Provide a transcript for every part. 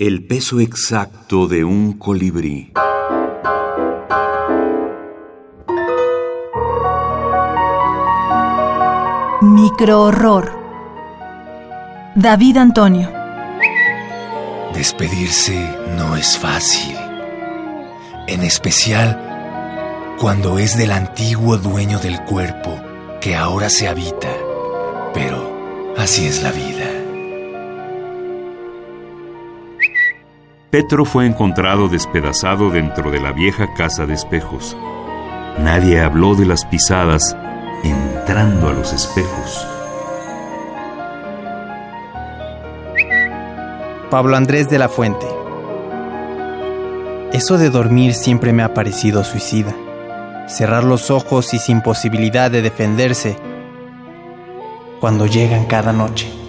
El peso exacto de un colibrí. Microhorror. David Antonio. Despedirse no es fácil. En especial cuando es del antiguo dueño del cuerpo que ahora se habita. Pero así es la vida. Petro fue encontrado despedazado dentro de la vieja casa de espejos. Nadie habló de las pisadas entrando a los espejos. Pablo Andrés de la Fuente. Eso de dormir siempre me ha parecido suicida. Cerrar los ojos y sin posibilidad de defenderse cuando llegan cada noche.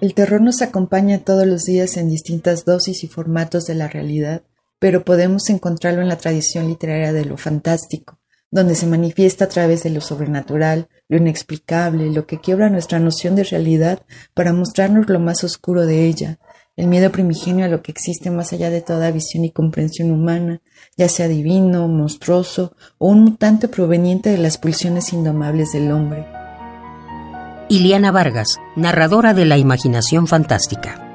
El terror nos acompaña todos los días en distintas dosis y formatos de la realidad, pero podemos encontrarlo en la tradición literaria de lo fantástico, donde se manifiesta a través de lo sobrenatural, lo inexplicable, lo que quiebra nuestra noción de realidad para mostrarnos lo más oscuro de ella, el miedo primigenio a lo que existe más allá de toda visión y comprensión humana, ya sea divino, monstruoso o un mutante proveniente de las pulsiones indomables del hombre. Iliana Vargas, narradora de la imaginación fantástica.